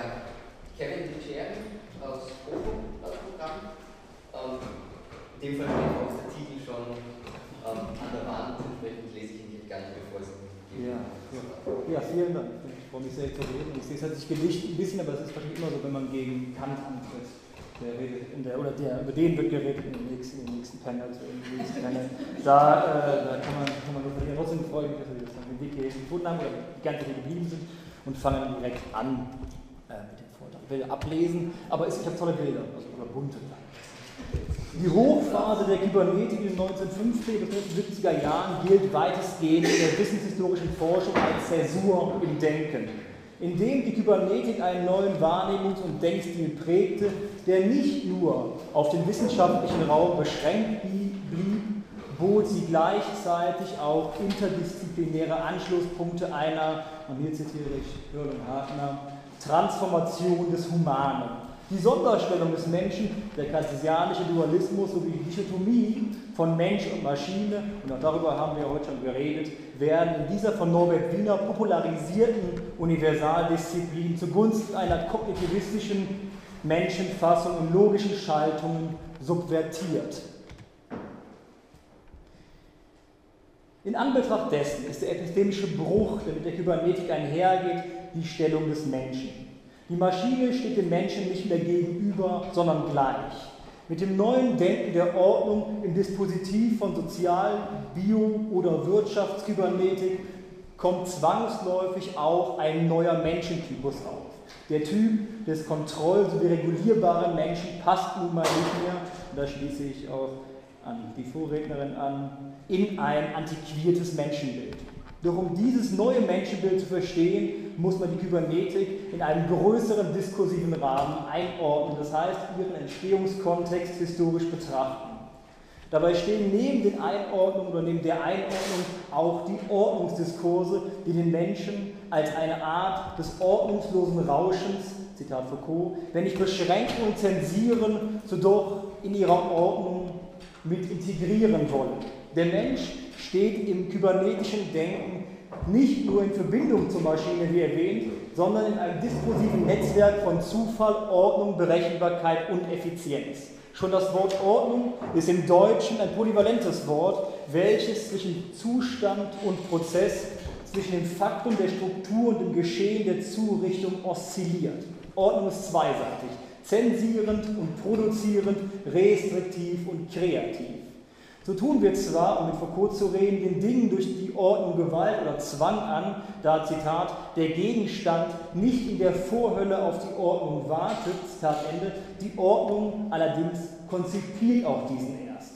Ja, Kevin Diceri aus Bochum, das Programm. Ähm, in dem Fall steht auch der Titel schon ähm, an der Wand, entsprechend lese ich ihn gar nicht, bevor es ja, ja. ja, vielen Dank. Ich freue mich sehr zu reden. Ich sehe es hat sich gelicht ein bisschen, aber es ist wahrscheinlich immer so, wenn man gegen Kant antritt. Der redet in der, oder der, über den wird geredet in den nächsten, den nächsten Panel. Also im nächsten Panel. Da, äh, da kann, man, kann man verlieren. Trotzdem freue ich mich, dass wir jetzt den Weg hier gefunden haben oder die ganze Zeit geblieben sind und fangen direkt an äh, mit dem Vortrag. Ich will ablesen, aber ich habe tolle Bilder, also oder bunte. Die Hochphase der Kybernetik in den 1950er bis 1970er Jahren gilt weitestgehend in der wissenshistorischen Forschung als Zäsur im Denken, indem die Kybernetik einen neuen Wahrnehmungs- und Denkstil prägte, der nicht nur auf den wissenschaftlichen Raum beschränkt blieb, bot sie gleichzeitig auch interdisziplinäre Anschlusspunkte einer, und hier zitiere ich Hürl und Hafner, Transformation des Humanen. Die Sonderstellung des Menschen, der kartesianische Dualismus sowie die Dichotomie von Mensch und Maschine, und auch darüber haben wir heute schon geredet, werden in dieser von Norbert Wiener popularisierten Universaldisziplin zugunsten einer kognitivistischen Menschenfassung und logischen Schaltungen subvertiert. In Anbetracht dessen ist der epistemische Bruch, der mit der Kybernetik einhergeht, die Stellung des Menschen. Die Maschine steht dem Menschen nicht mehr gegenüber, sondern gleich. Mit dem neuen Denken der Ordnung im Dispositiv von Sozial-, Bio- oder Wirtschaftskybernetik kommt zwangsläufig auch ein neuer Menschentypus auf. Der Typ des kontroll- sowie regulierbaren Menschen passt nun mal nicht mehr, und da schließe ich auch an die Vorrednerin an, in ein antiquiertes Menschenbild. Doch um dieses neue Menschenbild zu verstehen, muss man die Kybernetik in einem größeren diskursiven Rahmen einordnen, das heißt ihren Entstehungskontext historisch betrachten. Dabei stehen neben den Einordnungen oder neben der Einordnung auch die Ordnungsdiskurse, die den Menschen als eine Art des ordnungslosen Rauschens, Zitat Foucault, wenn nicht beschränken und zensieren, so doch in ihrer Ordnung mit integrieren wollen. Der Mensch steht im kybernetischen Denken nicht nur in Verbindung zur Maschine, wie erwähnt, sondern in einem diskursiven Netzwerk von Zufall, Ordnung, Berechenbarkeit und Effizienz. Schon das Wort Ordnung ist im Deutschen ein polyvalentes Wort, welches zwischen Zustand und Prozess, zwischen dem Faktum der Struktur und dem Geschehen der Zurichtung oszilliert. Ordnung ist zweiseitig, zensierend und produzierend, restriktiv und kreativ. So tun wir zwar, um mit Foucault zu reden, den Dingen durch die Ordnung Gewalt oder Zwang an, da Zitat, der Gegenstand nicht in der Vorhölle auf die Ordnung wartet, Zitat Ende, die Ordnung allerdings konzipiert auch diesen erst.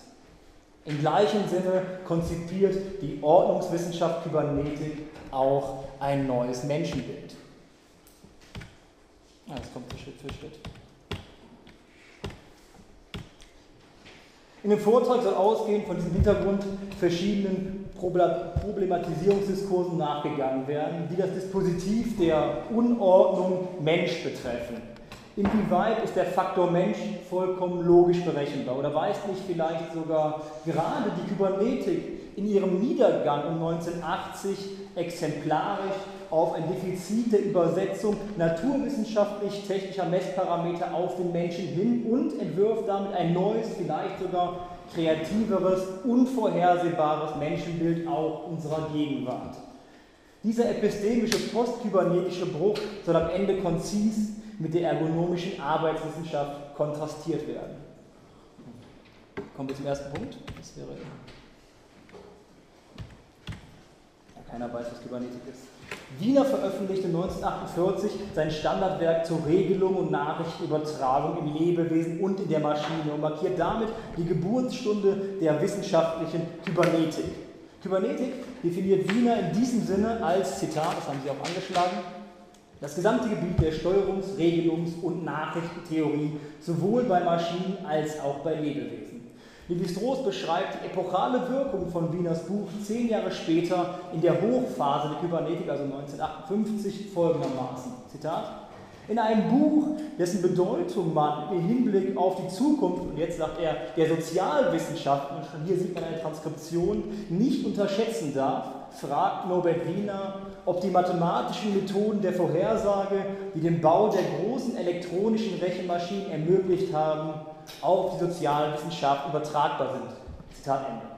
Im gleichen Sinne konzipiert die Ordnungswissenschaft Kybernetik auch ein neues Menschenbild. Das kommt Schritt für Schritt. In dem Vortrag soll ausgehend von diesem Hintergrund verschiedenen Problematisierungsdiskursen nachgegangen werden, die das Dispositiv der Unordnung Mensch betreffen. Inwieweit ist der Faktor Mensch vollkommen logisch berechenbar? Oder weist nicht vielleicht sogar gerade die Kybernetik in ihrem Niedergang um 1980 exemplarisch auf ein Defizit der Übersetzung naturwissenschaftlich-technischer Messparameter auf den Menschen hin und entwirft damit ein neues, vielleicht sogar kreativeres, unvorhersehbares Menschenbild auch unserer Gegenwart. Dieser epistemische postkybernetische Bruch soll am Ende konzis mit der ergonomischen Arbeitswissenschaft kontrastiert werden. Kommen wir zum ersten Punkt. Das wäre keiner weiß, was Kybernetik ist. Wiener veröffentlichte 1948 sein Standardwerk zur Regelung und Nachrichtenübertragung im Lebewesen und in der Maschine und markiert damit die Geburtsstunde der wissenschaftlichen Kybernetik. Kybernetik definiert Wiener in diesem Sinne als, Zitat, das haben Sie auch angeschlagen, das gesamte Gebiet der Steuerungs-, Regelungs- und Nachrichtentheorie sowohl bei Maschinen als auch bei Lebewesen. Lévi-Strauss beschreibt die epochale Wirkung von Wieners Buch zehn Jahre später in der Hochphase der Kybernetik, also 1958, folgendermaßen. Zitat. In einem Buch, dessen Bedeutung man im Hinblick auf die Zukunft, und jetzt sagt er, der Sozialwissenschaften, und schon hier sieht man eine Transkription, nicht unterschätzen darf, fragt Norbert Wiener, ob die mathematischen Methoden der Vorhersage, die den Bau der großen elektronischen Rechenmaschinen ermöglicht haben, auf die Sozialwissenschaft übertragbar sind. Zitat Ende.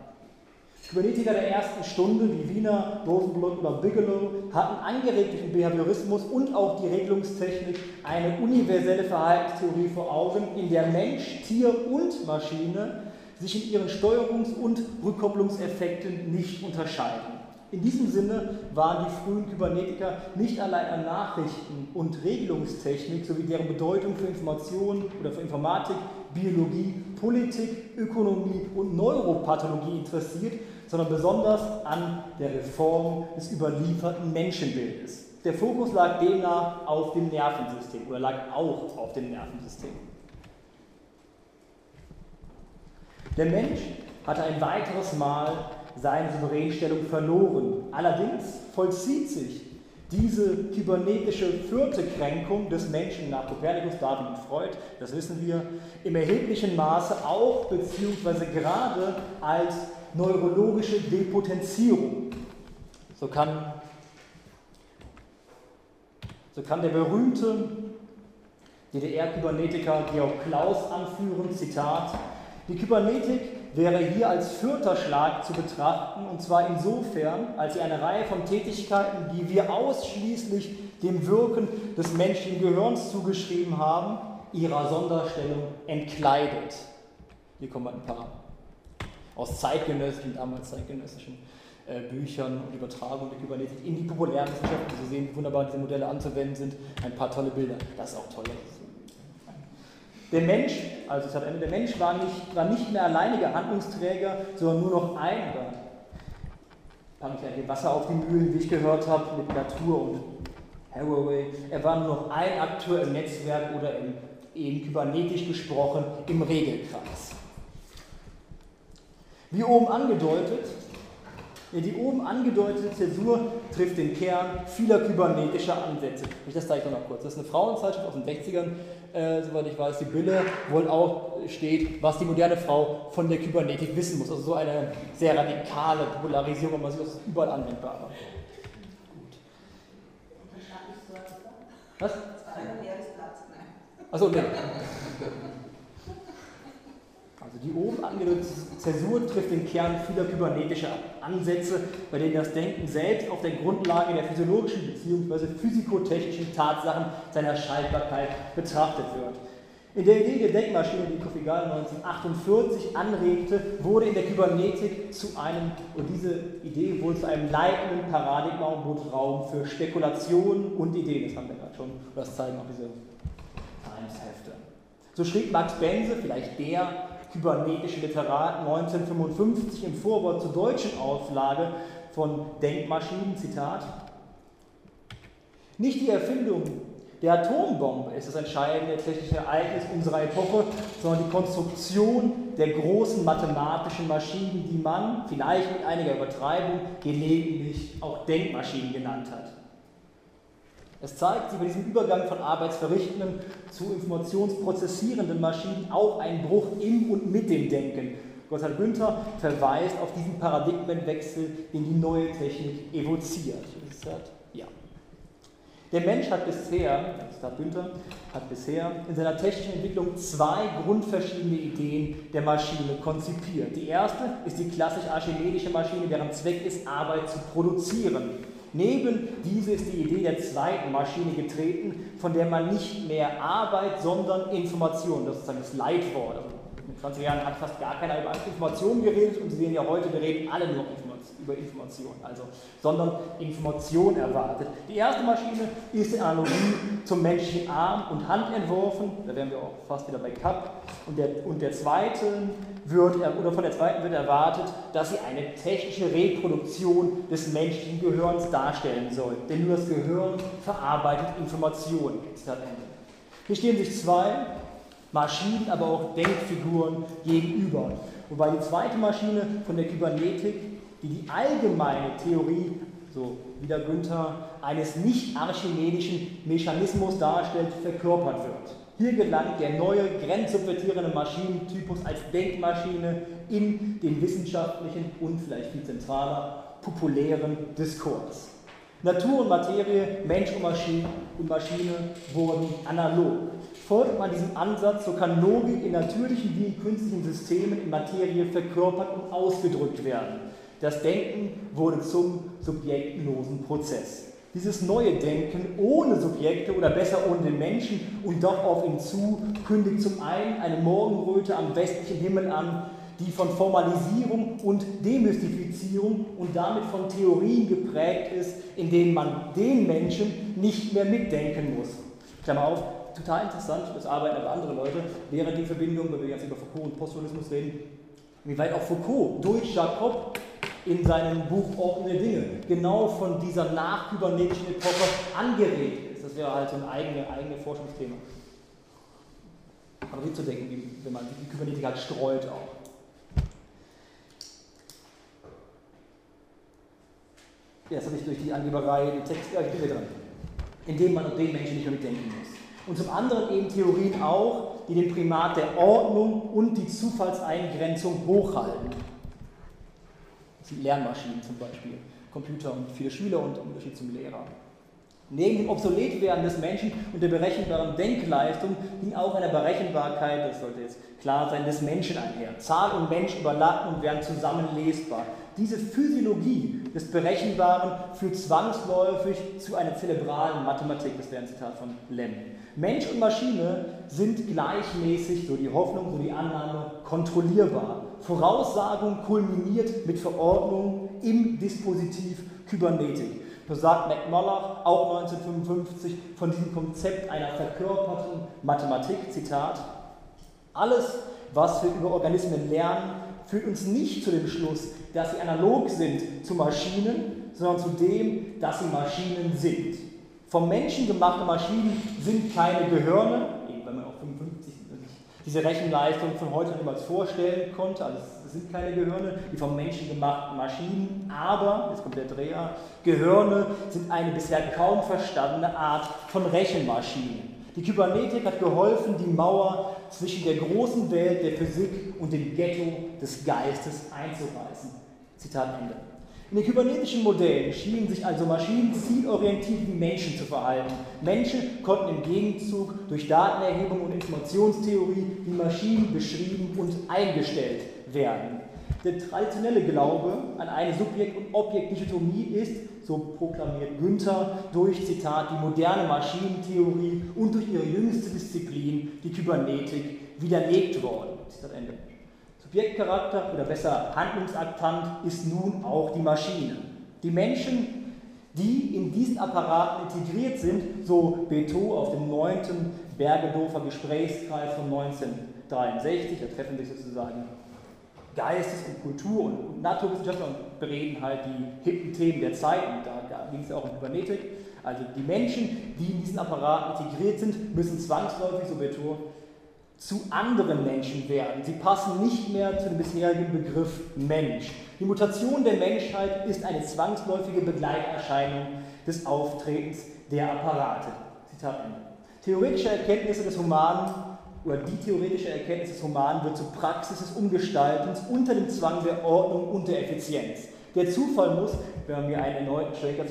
Kybernetiker der ersten Stunde wie Wiener, Rosenbluth oder Bigelow hatten angeregt durch den Behaviorismus und auch die Regelungstechnik eine universelle Verhaltenstheorie vor Augen, in der Mensch, Tier und Maschine sich in ihren Steuerungs- und Rückkopplungseffekten nicht unterscheiden. In diesem Sinne waren die frühen Kybernetiker nicht allein an Nachrichten und Regelungstechnik sowie deren Bedeutung für Information oder für Informatik, Biologie, Politik, Ökonomie und Neuropathologie interessiert, sondern besonders an der Reform des überlieferten Menschenbildes. Der Fokus lag demnach auf dem Nervensystem oder lag auch auf dem Nervensystem. Der Mensch hatte ein weiteres Mal seine Souveränstellung verloren. Allerdings vollzieht sich diese kybernetische vierte Kränkung des Menschen nach Kopernikus, Darwin und Freud, das wissen wir, im erheblichen Maße auch beziehungsweise gerade als neurologische Depotenzierung. So kann, so kann der berühmte DDR-Kybernetiker Georg Klaus anführen, Zitat, die Kybernetik wäre hier als vierter Schlag zu betrachten, und zwar insofern, als sie eine Reihe von Tätigkeiten, die wir ausschließlich dem Wirken des menschlichen Gehirns zugeschrieben haben, ihrer Sonderstellung entkleidet. Hier kommen ein paar aus zeitgenössischen, damals zeitgenössischen äh, Büchern und Übertragungen der Kybernetik in die Populärwissenschaft. Sie sehen, wie wunderbar diese Modelle anzuwenden sind. Ein paar tolle Bilder. Das ist auch toll. Der Mensch, also ich Ende, der Mensch war nicht, war nicht mehr alleiniger Handlungsträger, sondern nur noch ein, oder packe ich ja Wasser auf die Mühlen, wie ich gehört habe, mit Natur und Haraway. Er war nur noch ein Akteur im Netzwerk oder im, eben kybernetisch gesprochen, im Regelkreis. Wie oben angedeutet, die oben angedeutete Zäsur trifft den Kern vieler kybernetischer Ansätze. Ich das zeige ich noch kurz. Das ist eine Frauenzeitschrift aus den 60ern, äh, soweit ich weiß. Die Bille, wo auch steht, was die moderne Frau von der Kybernetik wissen muss. Also so eine sehr radikale Popularisierung, man sieht, das überall anwendbar. Aber gut. Was? Achso, nee. Also die oben angedeutete Zäsur trifft den Kern vieler kybernetischer Ansätze, bei denen das Denken selbst auf der Grundlage der physiologischen bzw. physikotechnischen Tatsachen seiner Schaltbarkeit betrachtet wird. In der Idee der Denkmaschine, die Kofigal 1948 anregte, wurde in der Kybernetik zu einem, und diese Idee wurde zu einem leitenden Paradigma und bot Raum für Spekulationen und Ideen. Das haben wir gerade schon, das zeigen auch diese Times-Hefte. So schrieb Max Bense, vielleicht der kybernetische Literat 1955 im Vorwort zur deutschen Auflage von Denkmaschinen, Zitat, nicht die Erfindung der Atombombe ist das entscheidende technische Ereignis unserer Epoche, sondern die Konstruktion der großen mathematischen Maschinen, die man, vielleicht mit einiger Übertreibung, gelegentlich auch Denkmaschinen genannt hat. Es zeigt sich bei diesem Übergang von arbeitsverrichtenden zu informationsprozessierenden Maschinen auch einen Bruch im und mit dem Denken. Gotthard Günther verweist auf diesen Paradigmenwechsel, den die neue Technik evoziert. Ja. Der Mensch hat bisher, Gotthard Günther, hat bisher in seiner technischen Entwicklung zwei grundverschiedene Ideen der Maschine konzipiert. Die erste ist die klassisch archimedische Maschine, deren Zweck ist, Arbeit zu produzieren. Neben diese ist die Idee der zweiten Maschine getreten, von der man nicht mehr Arbeit, sondern Information, das ist sozusagen das Leitwort. Also in 20 Jahren hat fast gar keiner über Information geredet und Sie sehen ja heute, wir reden alle nur über Information, also, sondern Information erwartet. Die erste Maschine ist in Analogie zum menschlichen Arm und Hand entworfen, da wären wir auch fast wieder bei Kapp, und der, und der zweite wird, oder von der zweiten wird erwartet, dass sie eine technische Reproduktion des menschlichen Gehirns darstellen soll. Denn nur das Gehirn verarbeitet Informationen. Hier stehen sich zwei Maschinen, aber auch Denkfiguren gegenüber. Wobei die zweite Maschine von der Kybernetik, die die allgemeine Theorie, so wie der Günther, eines nicht archimedischen Mechanismus darstellt, verkörpert wird. Hier gelangt der neue grenzsubvertierende Maschinentypus als Denkmaschine in den wissenschaftlichen und vielleicht viel zentraler populären Diskurs. Natur und Materie, Mensch und Maschine, und Maschine wurden analog. Folgt man diesem Ansatz, so kann Logik in natürlichen wie in künstlichen Systemen in Materie verkörpert und ausgedrückt werden. Das Denken wurde zum subjektlosen Prozess. Dieses neue Denken ohne Subjekte oder besser ohne den Menschen und doch auf ihn zu, kündigt zum einen eine Morgenröte am westlichen Himmel an, die von Formalisierung und Demystifizierung und damit von Theorien geprägt ist, in denen man den Menschen nicht mehr mitdenken muss. Klammer auf, total interessant, das arbeiten aber andere Leute, wäre die Verbindung, wenn wir jetzt über Foucault und Posthumanismus reden, wie weit auch Foucault durch Jacob in seinem Buch Ordnende Dinge genau von dieser nachkybernetischen Epoche angeregt ist. Das wäre halt so ein eigenes eigene Forschungsthema. Aber wie zu denken, wie, wenn man die Kybernetik halt streut auch. Ja, jetzt habe ich durch die Angeberei den Text, ja, ich bin wieder dran. Indem man den Menschen nicht mehr mitdenken muss. Und zum anderen eben Theorien auch, die den Primat der Ordnung und die Zufallseingrenzung hochhalten. Lernmaschinen zum Beispiel, Computer und viele Schüler und im Unterschied zum Lehrer. Neben dem Obsoletwerden des Menschen und der berechenbaren Denkleistung ging auch eine Berechenbarkeit, das sollte jetzt klar sein, des Menschen einher. Zahl und Mensch überlappen und werden zusammen lesbar. Diese Physiologie des Berechenbaren führt zwangsläufig zu einer zerebralen Mathematik, das wäre ein Zitat von Lem. Mensch und Maschine sind gleichmäßig, so die Hoffnung, so die Annahme, kontrollierbar. Voraussagung kulminiert mit Verordnung im Dispositiv Kybernetik. So sagt McMulloch auch 1955 von diesem Konzept einer verkörperten Mathematik, Zitat, alles, was wir über Organismen lernen, führt uns nicht zu dem Schluss, dass sie analog sind zu Maschinen, sondern zu dem, dass sie Maschinen sind. Vom Menschen gemachte Maschinen sind keine Gehirne, wenn man auch 55 diese Rechenleistung von heute niemals vorstellen konnte. Also es sind keine Gehirne, die vom Menschen gemachten Maschinen, aber, jetzt kommt der Dreher, Gehirne sind eine bisher kaum verstandene Art von Rechenmaschinen. Die Kybernetik hat geholfen, die Mauer zwischen der großen Welt der Physik und dem Ghetto des Geistes einzureißen. Zitat Ende. In den kybernetischen Modellen schienen sich also Maschinen zielorientiert wie Menschen zu verhalten. Menschen konnten im Gegenzug durch Datenerhebung und Informationstheorie wie Maschinen beschrieben und eingestellt werden. Der traditionelle Glaube an eine Subjekt- und Objektdichotomie ist, so proklamiert Günther, durch Zitat die moderne Maschinentheorie und durch ihre jüngste Disziplin, die Kybernetik, widerlegt worden. Zitat Ende. Subjektcharakter oder besser Handlungsaktant ist nun auch die Maschine. Die Menschen, die in diesen Apparaten integriert sind, so Beto auf dem 9. Bergedorfer Gesprächskreis von 1963, da treffen sich sozusagen Geistes- und Kultur- und Naturwissenschaftler und bereden halt die hippen Themen der Zeit und da, ging es auch um Kybernetik. Also die Menschen, die in diesen Apparaten integriert sind, müssen zwangsläufig, so Beto, zu anderen Menschen werden. Sie passen nicht mehr zu dem bisherigen Begriff Mensch. Die Mutation der Menschheit ist eine zwangsläufige Begleiterscheinung des Auftretens der Apparate. Zitat Ende. Theoretische Erkenntnisse des Humanen oder die theoretische Erkenntnis des Humanen wird zur Praxis des Umgestaltens unter dem Zwang der Ordnung und der Effizienz. Der Zufall muss, wenn mir einen erneuten Schrägers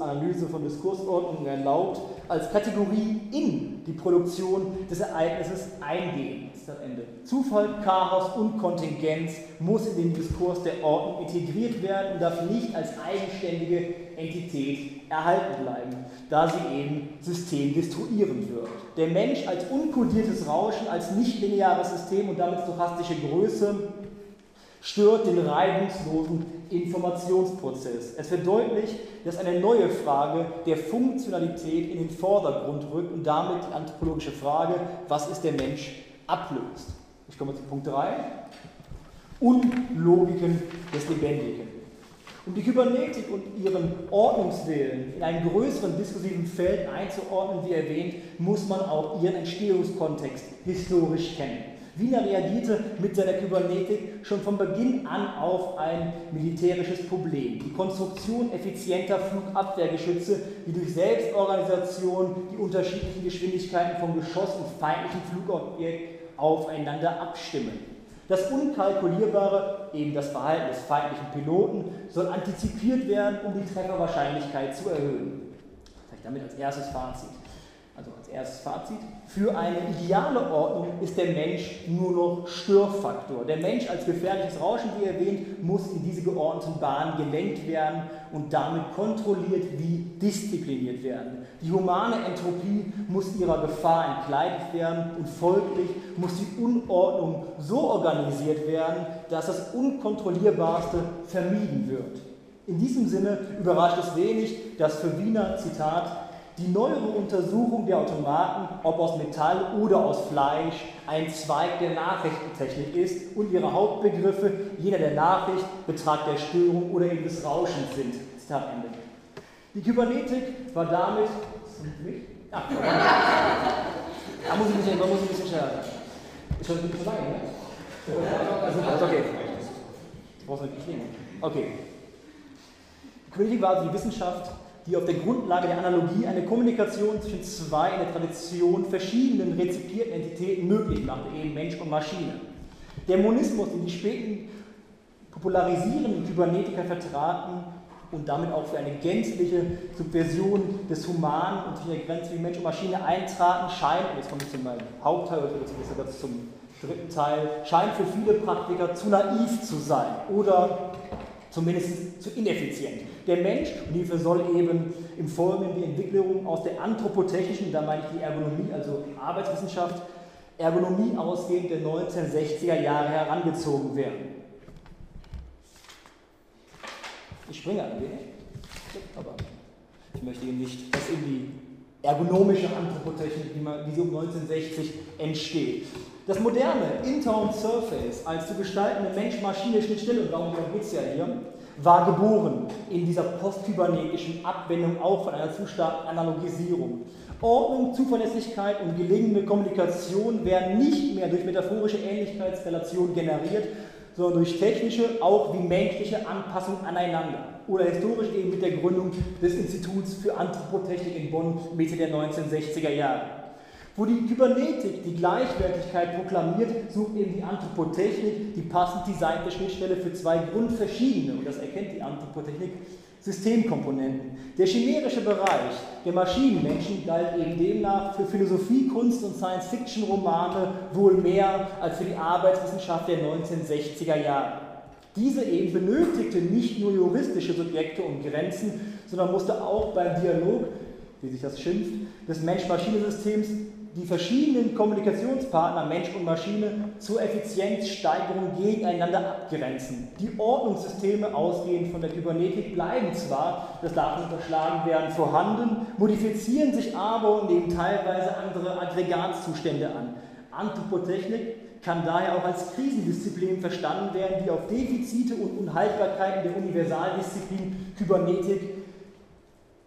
Analyse von Diskursordnungen erlaubt, als Kategorie in die Produktion des Ereignisses eingehen. Ist das Ende. Zufall, Chaos und Kontingenz muss in den Diskurs der Ordnung integriert werden und darf nicht als eigenständige Entität erhalten bleiben, da sie eben systemdestruierend wird. Der Mensch als unkodiertes Rauschen, als nicht-lineares System und damit stochastische Größe stört den reibungslosen Informationsprozess. Es wird deutlich, dass eine neue Frage der Funktionalität in den Vordergrund rückt und damit die anthropologische Frage, was ist der Mensch, ablöst. Ich komme zu Punkt 3. Unlogiken des Lebendigen. Um die Kybernetik und ihren Ordnungswillen in einem größeren diskursiven Feld einzuordnen, wie erwähnt, muss man auch ihren Entstehungskontext historisch kennen. Wiener reagierte mit seiner Kybernetik schon von Beginn an auf ein militärisches Problem. Die Konstruktion effizienter Flugabwehrgeschütze, die durch Selbstorganisation die unterschiedlichen Geschwindigkeiten von Geschoss und feindlichen Flugobjekt aufeinander abstimmen. Das Unkalkulierbare, eben das Verhalten des feindlichen Piloten, soll antizipiert werden, um die Trefferwahrscheinlichkeit zu erhöhen. Vielleicht damit als erstes Fazit. Also als erstes Fazit, für eine ideale Ordnung ist der Mensch nur noch Störfaktor. Der Mensch als gefährliches Rauschen, wie erwähnt, muss in diese geordneten Bahnen gelenkt werden und damit kontrolliert wie diszipliniert werden. Die humane Entropie muss ihrer Gefahr entkleidet werden und folglich muss die Unordnung so organisiert werden, dass das Unkontrollierbarste vermieden wird. In diesem Sinne überrascht es wenig, dass für Wiener, Zitat, die neuere Untersuchung der Automaten, ob aus Metall oder aus Fleisch, ein Zweig der Nachrichtentechnik ist und ihre Hauptbegriffe jener der Nachricht, Betrag der Störung oder eben des Rauschens sind. Die Kybernetik war damit. Ja, da muss ich ein bisschen, muss ich ein bisschen schneller. Ist schon ein bisschen lange, ne? Also, okay. Du brauchst nicht nehmen. Okay. Kybernetik war also die Wissenschaft, die auf der Grundlage der Analogie eine Kommunikation zwischen zwei in der Tradition verschiedenen rezipierten Entitäten möglich machte, eben Mensch und Maschine. Der Monismus, den die späten popularisierenden Kybernetiker vertraten und damit auch für eine gänzliche Subversion des Humanen und zwischen der Grenze wie Mensch und Maschine eintraten, scheint, und jetzt komme ich zu meinem Hauptteil oder zumindest zum dritten Teil, scheint für viele Praktiker zu naiv zu sein oder zumindest zu ineffizient. Der Mensch, und hierfür soll eben im Folgenden die Entwicklung aus der anthropotechnischen, da meine ich die Ergonomie, also Arbeitswissenschaft, Ergonomie ausgehend der 1960er Jahre herangezogen werden. Ich springe ein wenig, aber ich möchte eben nicht, dass eben die ergonomische Anthropotechnik, die, man, die um 1960 entsteht. Das moderne Intone Surface als zu gestaltende Mensch-Maschine-Schnittstelle, und darum geht es ja hier, war geboren in dieser postkybernetischen Abwendung auch von einer zu starken Analogisierung. Ordnung, Zuverlässigkeit und gelingende Kommunikation werden nicht mehr durch metaphorische Ähnlichkeitsrelationen generiert, sondern durch technische, auch wie menschliche Anpassung aneinander. Oder historisch eben mit der Gründung des Instituts für Anthropotechnik in Bonn Mitte der 1960er Jahre. Wo die Kybernetik die Gleichwertigkeit proklamiert, sucht eben die Anthropotechnik die passend designte Schnittstelle für zwei grundverschiedene, und das erkennt die Anthropotechnik, Systemkomponenten. Der chimärische Bereich der Maschinenmenschen galt eben demnach für Philosophie, Kunst und Science-Fiction-Romane wohl mehr als für die Arbeitswissenschaft der 1960er Jahre. Diese eben benötigte nicht nur juristische Subjekte und Grenzen, sondern musste auch beim Dialog, wie sich das schimpft, des Mensch-Maschine-Systems die verschiedenen Kommunikationspartner Mensch und Maschine zur Effizienzsteigerung gegeneinander abgrenzen. Die Ordnungssysteme ausgehend von der Kybernetik bleiben zwar, das darf nicht unterschlagen werden, vorhanden, modifizieren sich aber und nehmen teilweise andere Aggregatzustände an. Anthropotechnik kann daher auch als Krisendisziplin verstanden werden, die auf Defizite und Unhaltbarkeiten der Universaldisziplin Kybernetik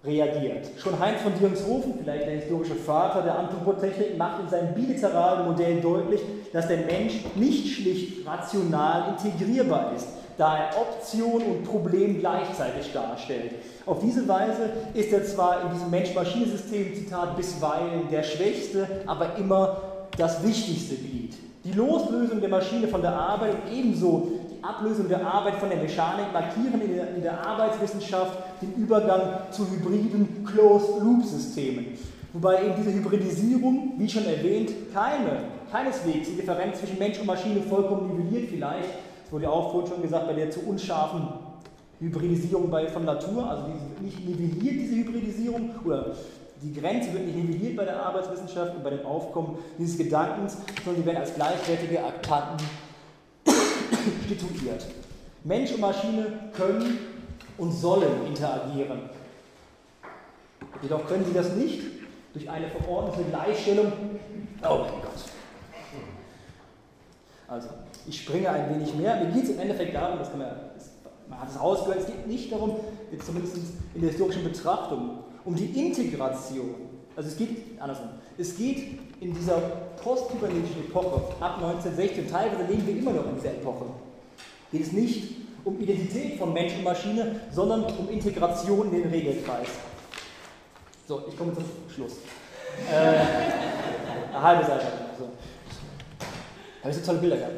reagiert. Schon Heinz von Dirngshofen, vielleicht der historische Vater der Anthropotechnik, macht in seinem bilateralen Modell deutlich, dass der Mensch nicht schlicht rational integrierbar ist, da er Option und Problem gleichzeitig darstellt. Auf diese Weise ist er zwar in diesem Mensch-Maschine-System, Zitat, bisweilen der schwächste, aber immer das wichtigste Glied. Die Loslösung der Maschine von der Arbeit ebenso Ablösung der Arbeit von der Mechanik markieren in der, in der Arbeitswissenschaft den Übergang zu hybriden Closed-Loop-Systemen. Wobei eben diese Hybridisierung, wie schon erwähnt, keine, keineswegs die Differenz zwischen Mensch und Maschine vollkommen nivelliert vielleicht. Das wurde ja auch vorhin schon gesagt, bei der zu unscharfen Hybridisierung bei, von Natur, also die nicht nivelliert diese Hybridisierung oder die Grenze wird nicht nivelliert bei der Arbeitswissenschaft und bei dem Aufkommen dieses Gedankens, sondern die werden als gleichwertige Aktanten stituiert. Mensch und Maschine können und sollen interagieren. Jedoch können sie das nicht durch eine verordnete Gleichstellung. Oh mein Gott. Also, ich springe ein wenig mehr. Mir geht es im Endeffekt darum, das kann man, man hat es rausgehört, es geht nicht darum, jetzt zumindest in der historischen Betrachtung, um die Integration. Also es geht andersrum. Es geht in dieser postkybernetischen Epoche ab 1916, teilweise leben wir immer noch in dieser Epoche, geht es nicht um Identität von Mensch und Maschine, sondern um Integration in den Regelkreis. So, ich komme zum Schluss. Äh, eine halbe Seite. So. Habe ich so tolle Bilder gehabt.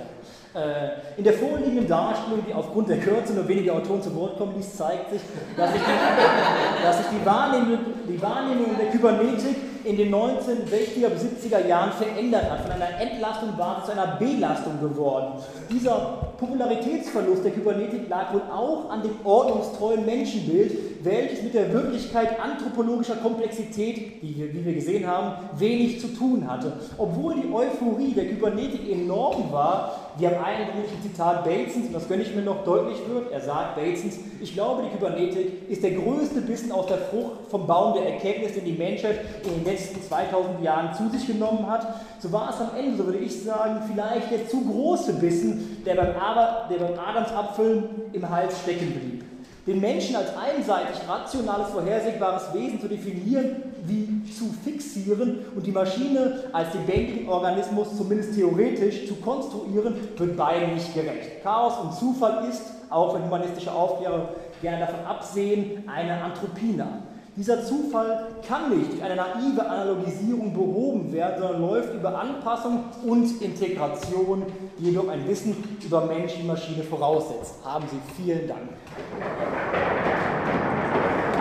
Ja. Äh, in der vorliegenden Darstellung, die aufgrund der Kürze nur wenige Autoren zu Wort kommen ließ, zeigt sich, dass sich die, die, Wahrnehmung, die Wahrnehmung der Kybernetik in den 1960er bis 70er Jahren verändert hat. Von einer Entlastung war es zu einer Belastung geworden. Dieser Popularitätsverlust der Kybernetik lag wohl auch an dem ordnungstreuen Menschenbild, welches mit der Wirklichkeit anthropologischer Komplexität, die wir, wie wir gesehen haben, wenig zu tun hatte. Obwohl die Euphorie der Kybernetik enorm war, wie am eindrücklichen Zitat Batesons, und das gönne ich mir noch deutlich wird, er sagt Batesons, ich glaube, die Kybernetik ist der größte Bissen aus der Frucht vom Baum der Erkenntnis, den die Menschheit in den letzten 2000 Jahren zu sich genommen hat. So war es am Ende, so würde ich sagen, vielleicht der zu große Bissen, der beim, Aber, der beim Adamsapfel im Hals stecken blieb. Den Menschen als einseitig rationales, vorhersehbares Wesen zu definieren, wie zu fixieren und die Maschine als lebendigen Organismus zumindest theoretisch zu konstruieren, wird beidem nicht gerecht. Chaos und Zufall ist, auch wenn humanistische Aufklärung gerne davon absehen, eine Anthropina. Dieser Zufall kann nicht durch eine naive Analogisierung behoben werden, sondern läuft über Anpassung und Integration, die jedoch ein Wissen über Mensch und Maschine voraussetzt. Haben Sie vielen Dank.